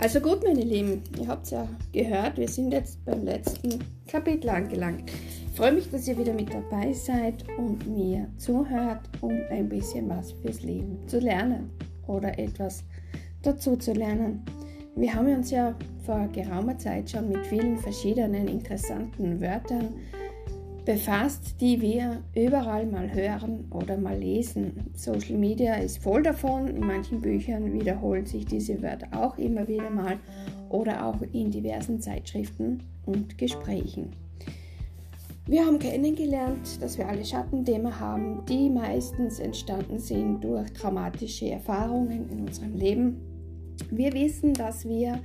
Also gut, meine Lieben, ihr habt es ja gehört, wir sind jetzt beim letzten Kapitel angelangt. Ich freue mich, dass ihr wieder mit dabei seid und mir zuhört, um ein bisschen was fürs Leben zu lernen oder etwas dazu zu lernen. Wir haben uns ja vor geraumer Zeit schon mit vielen verschiedenen interessanten Wörtern befasst, die wir überall mal hören oder mal lesen. Social Media ist voll davon. In manchen Büchern wiederholen sich diese Wörter auch immer wieder mal oder auch in diversen Zeitschriften und Gesprächen. Wir haben kennengelernt, dass wir alle Schattenthemen haben, die meistens entstanden sind durch traumatische Erfahrungen in unserem Leben. Wir wissen, dass wir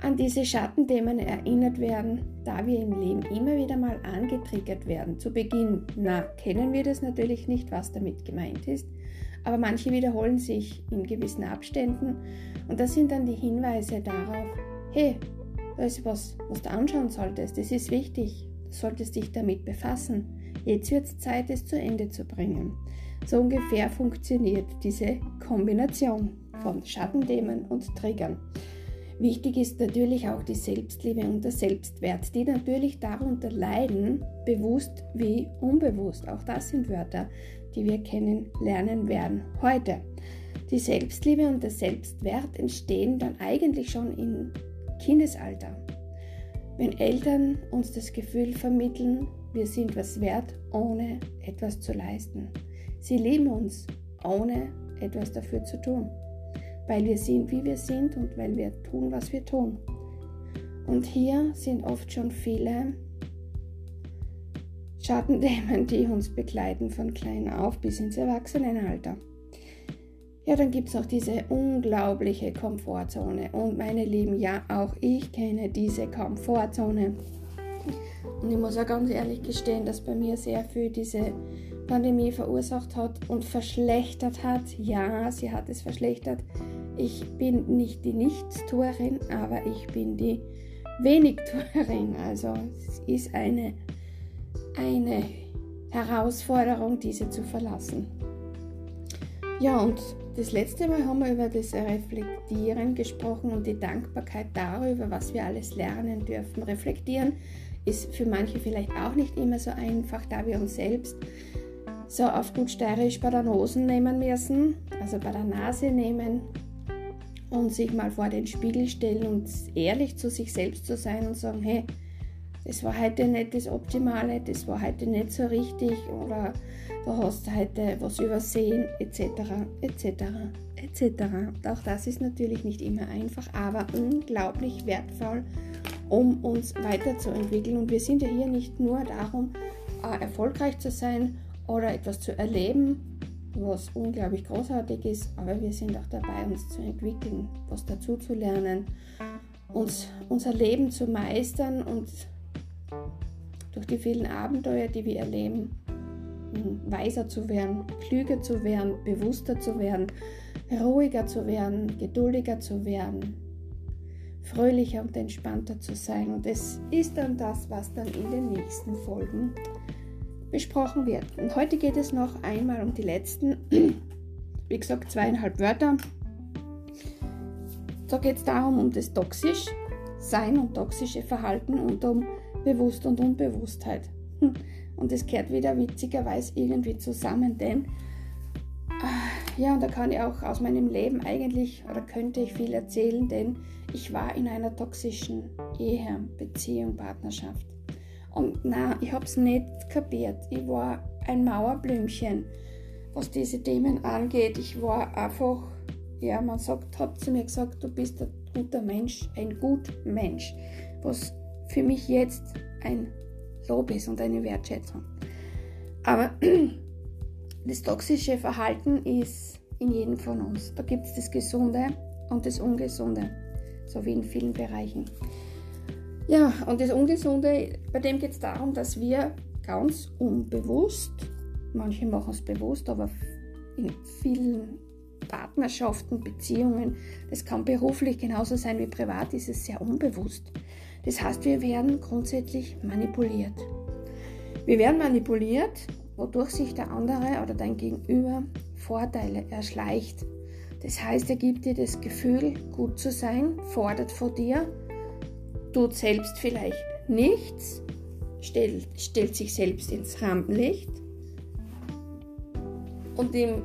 an diese Schattenthemen erinnert werden, da wir im Leben immer wieder mal angetriggert werden. Zu Beginn, na, kennen wir das natürlich nicht, was damit gemeint ist, aber manche wiederholen sich in gewissen Abständen und das sind dann die Hinweise darauf, hey, da ist was, was du anschauen solltest, das ist wichtig, du solltest dich damit befassen. Jetzt wird es Zeit, es zu Ende zu bringen. So ungefähr funktioniert diese Kombination von Schattenthemen und Triggern. Wichtig ist natürlich auch die Selbstliebe und der Selbstwert, die natürlich darunter leiden, bewusst wie unbewusst. Auch das sind Wörter, die wir kennenlernen werden heute. Die Selbstliebe und der Selbstwert entstehen dann eigentlich schon im Kindesalter. Wenn Eltern uns das Gefühl vermitteln, wir sind was wert, ohne etwas zu leisten. Sie lieben uns, ohne etwas dafür zu tun weil wir sind, wie wir sind und weil wir tun, was wir tun. Und hier sind oft schon viele Schattenthemen, die uns begleiten von klein auf bis ins Erwachsenenalter. Ja, dann gibt es noch diese unglaubliche Komfortzone. Und meine Lieben, ja, auch ich kenne diese Komfortzone. Und ich muss auch ganz ehrlich gestehen, dass bei mir sehr viel diese Pandemie verursacht hat und verschlechtert hat. Ja, sie hat es verschlechtert. Ich bin nicht die Nichtstuerin, aber ich bin die Wenigtuerin. Also es ist eine, eine Herausforderung, diese zu verlassen. Ja, und das letzte Mal haben wir über das Reflektieren gesprochen und die Dankbarkeit darüber, was wir alles lernen dürfen. Reflektieren ist für manche vielleicht auch nicht immer so einfach, da wir uns selbst so auf gut steirisch bei der Nase nehmen müssen, also bei der Nase nehmen und sich mal vor den Spiegel stellen und ehrlich zu sich selbst zu sein und sagen, hey, das war heute nicht das Optimale, das war heute nicht so richtig oder du hast heute was übersehen, etc., etc., etc. Auch das ist natürlich nicht immer einfach, aber unglaublich wertvoll, um uns weiterzuentwickeln. Und wir sind ja hier nicht nur darum, äh, erfolgreich zu sein oder etwas zu erleben, was unglaublich großartig ist, aber wir sind auch dabei, uns zu entwickeln, was dazu zu lernen, uns unser Leben zu meistern und durch die vielen Abenteuer, die wir erleben, weiser zu werden, klüger zu werden, bewusster zu werden, ruhiger zu werden, geduldiger zu werden, fröhlicher und entspannter zu sein. Und es ist dann das, was dann in den nächsten Folgen besprochen wird. Und heute geht es noch einmal um die letzten, wie gesagt, zweieinhalb Wörter. Da geht es darum, um das toxisch Sein und toxische Verhalten und um Bewusst und Unbewusstheit. Und es kehrt wieder witzigerweise irgendwie zusammen, denn äh, ja, da kann ich auch aus meinem Leben eigentlich oder könnte ich viel erzählen, denn ich war in einer toxischen Ehe, Beziehung, Partnerschaft. Und na, ich habe es nicht kapiert. Ich war ein Mauerblümchen, was diese Themen angeht. Ich war einfach, ja, man sagt, hat zu mir gesagt, du bist ein guter Mensch, ein gut Mensch, was für mich jetzt ein Lob ist und eine Wertschätzung. Aber das toxische Verhalten ist in jedem von uns. Da gibt es das Gesunde und das Ungesunde, so wie in vielen Bereichen. Ja, und das Ungesunde, bei dem geht es darum, dass wir ganz unbewusst, manche machen es bewusst, aber in vielen Partnerschaften, Beziehungen, das kann beruflich genauso sein wie privat, ist es sehr unbewusst. Das heißt, wir werden grundsätzlich manipuliert. Wir werden manipuliert, wodurch sich der andere oder dein Gegenüber Vorteile erschleicht. Das heißt, er gibt dir das Gefühl, gut zu sein, fordert von dir, tut selbst vielleicht nichts, stellt, stellt sich selbst ins Rampenlicht und im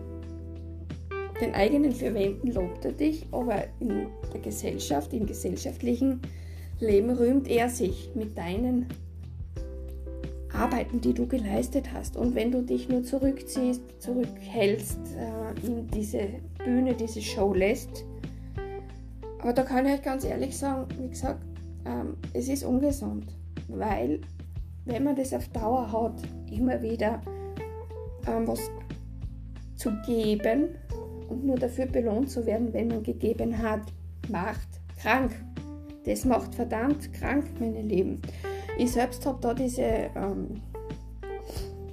den eigenen vier Wänden lobt er dich, aber in der Gesellschaft, im gesellschaftlichen Leben rühmt er sich mit deinen Arbeiten, die du geleistet hast. Und wenn du dich nur zurückziehst, zurückhältst, äh, in diese Bühne, diese Show lässt, aber da kann ich euch ganz ehrlich sagen, wie gesagt, ähm, es ist ungesund, weil wenn man das auf Dauer hat, immer wieder ähm, was zu geben und nur dafür belohnt zu werden, wenn man gegeben hat, macht krank. Das macht verdammt krank, meine Lieben. Ich selbst habe da diese ähm,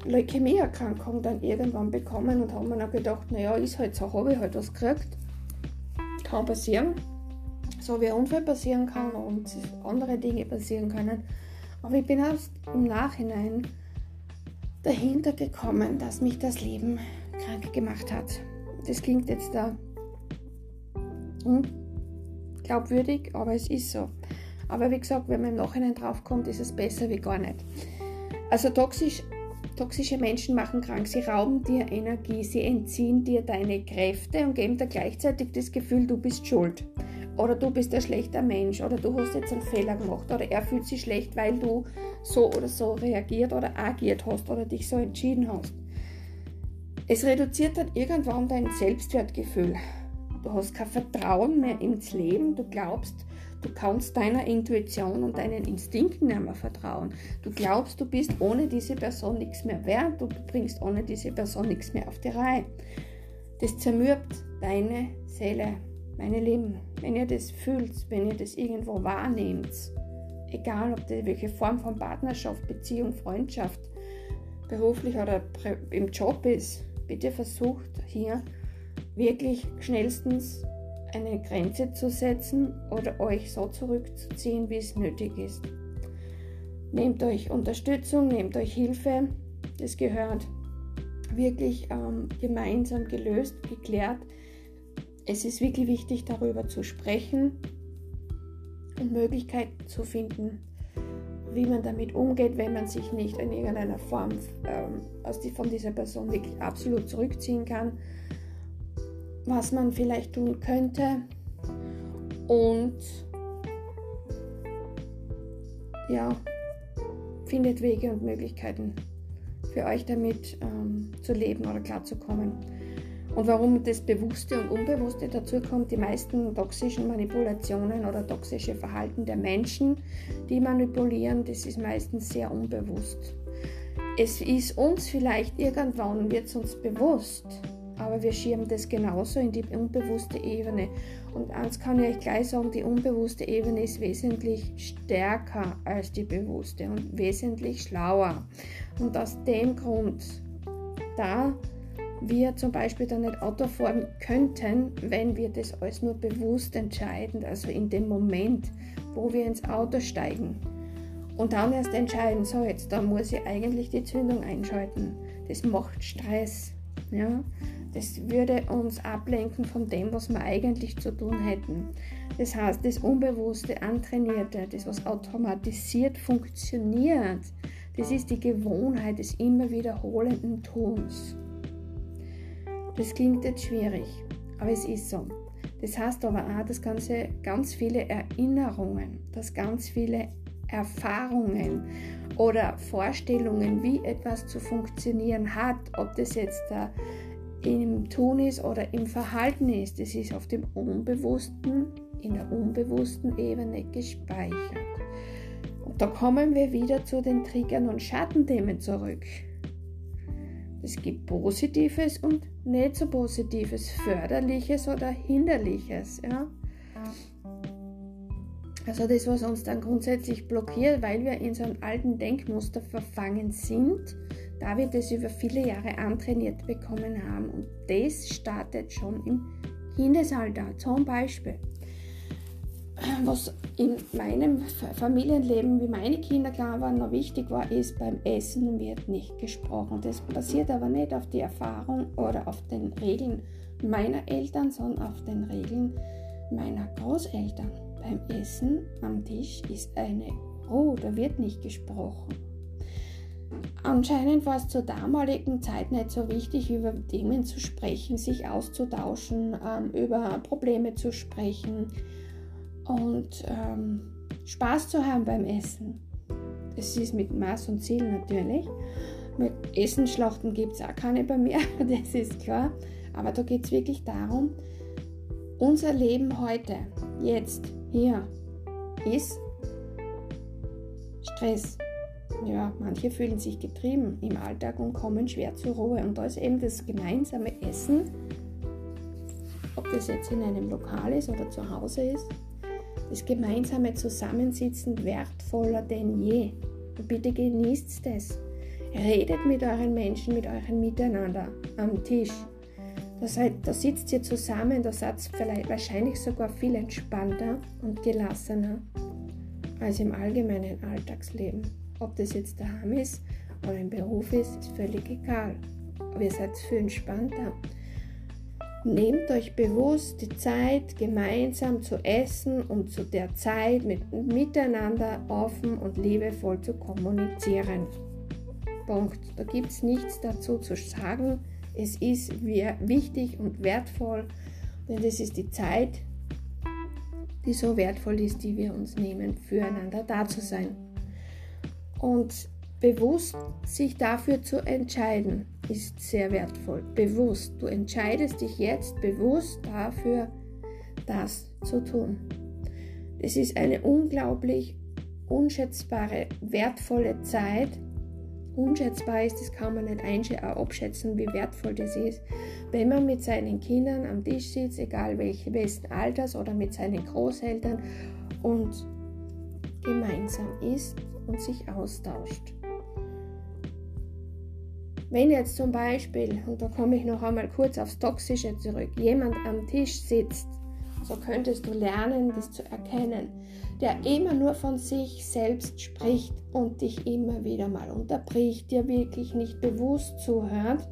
Leukämie-Erkrankung dann irgendwann bekommen und habe mir dann gedacht, naja, ist halt so, habe ich halt was gekriegt. Kann passieren. So wie ein Unfall passieren kann und andere Dinge passieren können. Aber ich bin erst im Nachhinein dahinter gekommen, dass mich das Leben krank gemacht hat. Das klingt jetzt da unglaubwürdig, aber es ist so. Aber wie gesagt, wenn man im Nachhinein draufkommt, ist es besser wie gar nicht. Also toxisch, toxische Menschen machen krank. Sie rauben dir Energie, sie entziehen dir deine Kräfte und geben dir gleichzeitig das Gefühl, du bist schuld. Oder du bist ein schlechter Mensch oder du hast jetzt einen Fehler gemacht oder er fühlt sich schlecht, weil du so oder so reagiert oder agiert hast oder dich so entschieden hast. Es reduziert dann irgendwann dein Selbstwertgefühl. Du hast kein Vertrauen mehr ins Leben. Du glaubst, du kannst deiner Intuition und deinen Instinkten nicht mehr vertrauen. Du glaubst, du bist ohne diese Person nichts mehr wert und du bringst ohne diese Person nichts mehr auf die Reihe. Das zermürbt deine Seele, meine Lieben. Wenn ihr das fühlt, wenn ihr das irgendwo wahrnehmt, egal ob das welche Form von Partnerschaft, Beziehung, Freundschaft, beruflich oder im Job ist, bitte versucht hier wirklich schnellstens eine Grenze zu setzen oder euch so zurückzuziehen, wie es nötig ist. Nehmt euch Unterstützung, nehmt euch Hilfe. Das gehört wirklich ähm, gemeinsam gelöst, geklärt. Es ist wirklich wichtig, darüber zu sprechen und Möglichkeiten zu finden, wie man damit umgeht, wenn man sich nicht in irgendeiner Form ähm, aus die, von dieser Person wirklich absolut zurückziehen kann, was man vielleicht tun könnte und ja, findet Wege und Möglichkeiten für euch damit ähm, zu leben oder klarzukommen. Und warum das Bewusste und Unbewusste dazu kommt, die meisten toxischen Manipulationen oder toxische Verhalten der Menschen, die manipulieren, das ist meistens sehr unbewusst. Es ist uns vielleicht irgendwann, wird es uns bewusst, aber wir schieben das genauso in die unbewusste Ebene. Und eins kann ich euch gleich sagen, die unbewusste Ebene ist wesentlich stärker als die bewusste und wesentlich schlauer. Und aus dem Grund, da wir zum Beispiel dann nicht Auto fahren könnten, wenn wir das alles nur bewusst entscheiden, also in dem Moment, wo wir ins Auto steigen. Und dann erst entscheiden, so jetzt, da muss ich eigentlich die Zündung einschalten. Das macht Stress. Ja? Das würde uns ablenken von dem, was wir eigentlich zu tun hätten. Das heißt, das Unbewusste, Antrainierte, das, was automatisiert funktioniert, das ist die Gewohnheit des immer wiederholenden Tuns. Das klingt jetzt schwierig, aber es ist so. Das heißt aber auch, dass ganze, ganz viele Erinnerungen, dass ganz viele Erfahrungen oder Vorstellungen, wie etwas zu funktionieren hat, ob das jetzt im Tun ist oder im Verhalten ist, das ist auf dem Unbewussten, in der unbewussten Ebene gespeichert. Und da kommen wir wieder zu den Triggern und Schattenthemen zurück. Es gibt Positives und nicht so Positives, Förderliches oder Hinderliches. Ja? Also das, was uns dann grundsätzlich blockiert, weil wir in so einem alten Denkmuster verfangen sind, da wir das über viele Jahre antrainiert bekommen haben. Und das startet schon im Kindesalter. Zum Beispiel was in meinem Familienleben, wie meine Kinder klar waren, noch wichtig war, ist, beim Essen wird nicht gesprochen. Das basiert aber nicht auf die Erfahrung oder auf den Regeln meiner Eltern, sondern auf den Regeln meiner Großeltern. Beim Essen am Tisch ist eine Ruhe, da wird nicht gesprochen. Anscheinend war es zur damaligen Zeit nicht so wichtig, über Themen zu sprechen, sich auszutauschen, ähm, über Probleme zu sprechen und ähm, Spaß zu haben beim Essen. Das ist mit Maß und Ziel natürlich. Mit Essenschlachten gibt es auch keine bei mir, das ist klar. Aber da geht es wirklich darum, unser Leben heute, jetzt, hier, ist Stress. Ja, manche fühlen sich getrieben im Alltag und kommen schwer zur Ruhe. Und da ist eben das gemeinsame Essen, ob das jetzt in einem Lokal ist oder zu Hause ist, das gemeinsame Zusammensitzen wertvoller denn je. Und bitte genießt es. Redet mit euren Menschen, mit euren Miteinander am Tisch. Da, seid, da sitzt ihr zusammen, da seid ihr vielleicht wahrscheinlich sogar viel entspannter und gelassener als im allgemeinen Alltagsleben. Ob das jetzt daheim ist oder im Beruf ist, ist völlig egal. Aber ihr seid viel entspannter. Nehmt euch bewusst die Zeit, gemeinsam zu essen und zu der Zeit mit, miteinander offen und liebevoll zu kommunizieren. Punkt. Da gibt es nichts dazu zu sagen. Es ist wichtig und wertvoll, denn das ist die Zeit, die so wertvoll ist, die wir uns nehmen, füreinander da zu sein. Und bewusst sich dafür zu entscheiden, ist sehr wertvoll. Bewusst. Du entscheidest dich jetzt bewusst dafür, das zu tun. Es ist eine unglaublich unschätzbare, wertvolle Zeit. Unschätzbar ist, das kann man nicht äh, abschätzen, wie wertvoll das ist, wenn man mit seinen Kindern am Tisch sitzt, egal welche, welchen Alters oder mit seinen Großeltern und gemeinsam isst und sich austauscht. Wenn jetzt zum Beispiel, und da komme ich noch einmal kurz aufs Toxische zurück, jemand am Tisch sitzt, so könntest du lernen, das zu erkennen, der immer nur von sich selbst spricht und dich immer wieder mal unterbricht, dir wirklich nicht bewusst zuhört,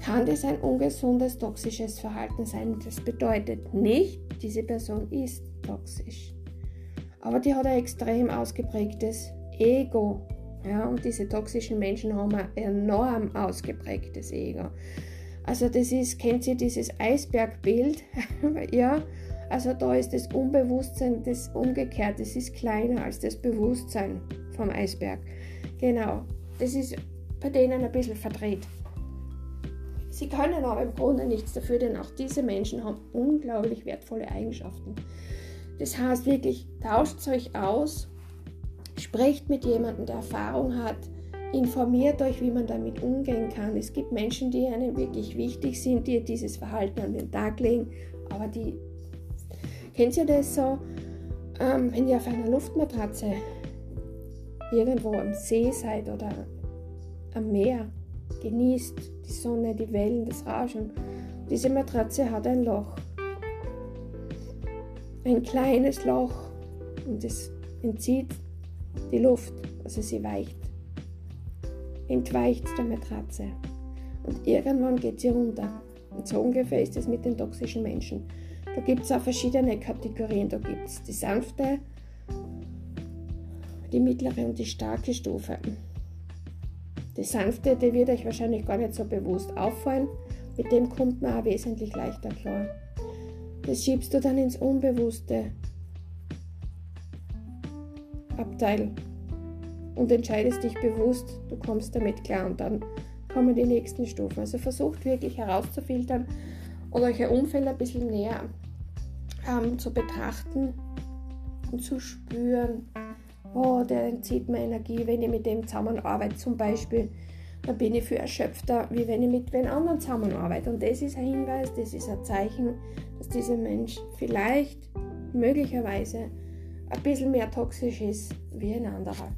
kann das ein ungesundes, toxisches Verhalten sein. Das bedeutet nicht, diese Person ist toxisch. Aber die hat ein extrem ausgeprägtes Ego. Ja, und diese toxischen Menschen haben ein enorm ausgeprägtes Ego. Also das ist, kennt ihr dieses Eisbergbild? ja, also da ist das Unbewusstsein das umgekehrt, das ist kleiner als das Bewusstsein vom Eisberg. Genau, das ist bei denen ein bisschen verdreht. Sie können aber im Grunde nichts dafür, denn auch diese Menschen haben unglaublich wertvolle Eigenschaften. Das heißt wirklich, tauscht euch aus, sprecht mit jemandem, der Erfahrung hat, informiert euch, wie man damit umgehen kann. Es gibt Menschen, die einem wirklich wichtig sind, die dieses Verhalten an den Tag legen, aber die, kennt ihr das so, ähm, wenn ihr auf einer Luftmatratze irgendwo am See seid oder am Meer, genießt die Sonne, die Wellen, das Rauschen. Diese Matratze hat ein Loch ein kleines Loch und es entzieht die Luft, also sie weicht, entweicht der Matratze und irgendwann geht sie runter. Und so ungefähr ist es mit den toxischen Menschen. Da gibt es auch verschiedene Kategorien. Da gibt es die sanfte, die mittlere und die starke Stufe. Die sanfte, die wird euch wahrscheinlich gar nicht so bewusst auffallen. Mit dem kommt man auch wesentlich leichter klar. Das schiebst du dann ins Unbewusste Abteil und entscheidest dich bewusst, du kommst damit klar und dann kommen die nächsten Stufen. Also versucht wirklich herauszufiltern und euch ein Umfeld ein bisschen näher ähm, zu betrachten und zu spüren, oh, der entzieht mir Energie, wenn ich mit dem zusammenarbeite zum Beispiel dann bin ich viel erschöpfter, wie wenn ich mit wen anderen zusammenarbeite. Und das ist ein Hinweis, das ist ein Zeichen, dass dieser Mensch vielleicht, möglicherweise, ein bisschen mehr toxisch ist wie ein anderer.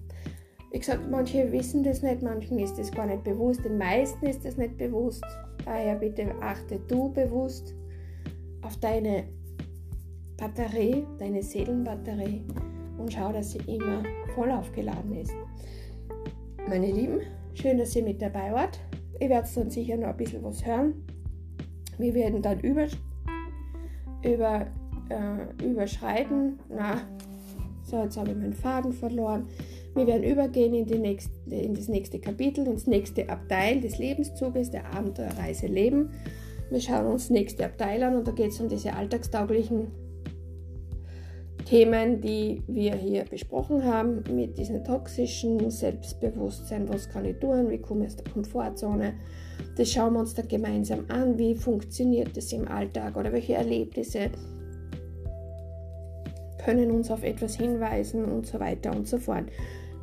Wie gesagt, manche wissen das nicht, manchen ist das gar nicht bewusst, den meisten ist das nicht bewusst. Daher bitte achte du bewusst auf deine Batterie, deine Seelenbatterie und schau, dass sie immer voll aufgeladen ist. Meine Lieben, Schön, dass ihr mit dabei wart. Ihr werdet dann sicher noch ein bisschen was hören, Wir werden dann über, über, äh, überschreiten. Na, so, jetzt habe ich meinen Faden verloren. Wir werden übergehen in, nächste, in das nächste Kapitel, ins nächste Abteil des Lebenszuges, der Abenteuerreise Leben. Wir schauen uns das nächste Abteil an und da geht es um diese alltagstauglichen Themen, die wir hier besprochen haben, mit diesem toxischen Selbstbewusstsein, was kann ich tun, wie komme ich aus der Komfortzone. Das schauen wir uns dann gemeinsam an, wie funktioniert das im Alltag oder welche Erlebnisse können uns auf etwas hinweisen und so weiter und so fort.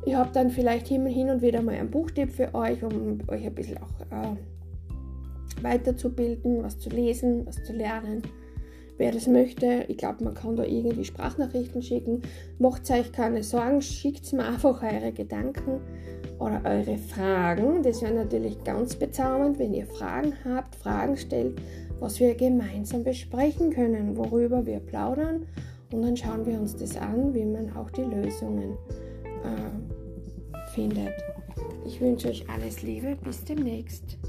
Ich habe dann vielleicht hin und wieder mal einen Buchtipp für euch, um euch ein bisschen auch äh, weiterzubilden, was zu lesen, was zu lernen. Wer das möchte, ich glaube, man kann da irgendwie Sprachnachrichten schicken. Macht euch keine Sorgen, schickt mir einfach eure Gedanken oder eure Fragen. Das wäre natürlich ganz bezaubernd, wenn ihr Fragen habt, Fragen stellt, was wir gemeinsam besprechen können, worüber wir plaudern. Und dann schauen wir uns das an, wie man auch die Lösungen äh, findet. Ich wünsche euch alles Liebe. Bis demnächst.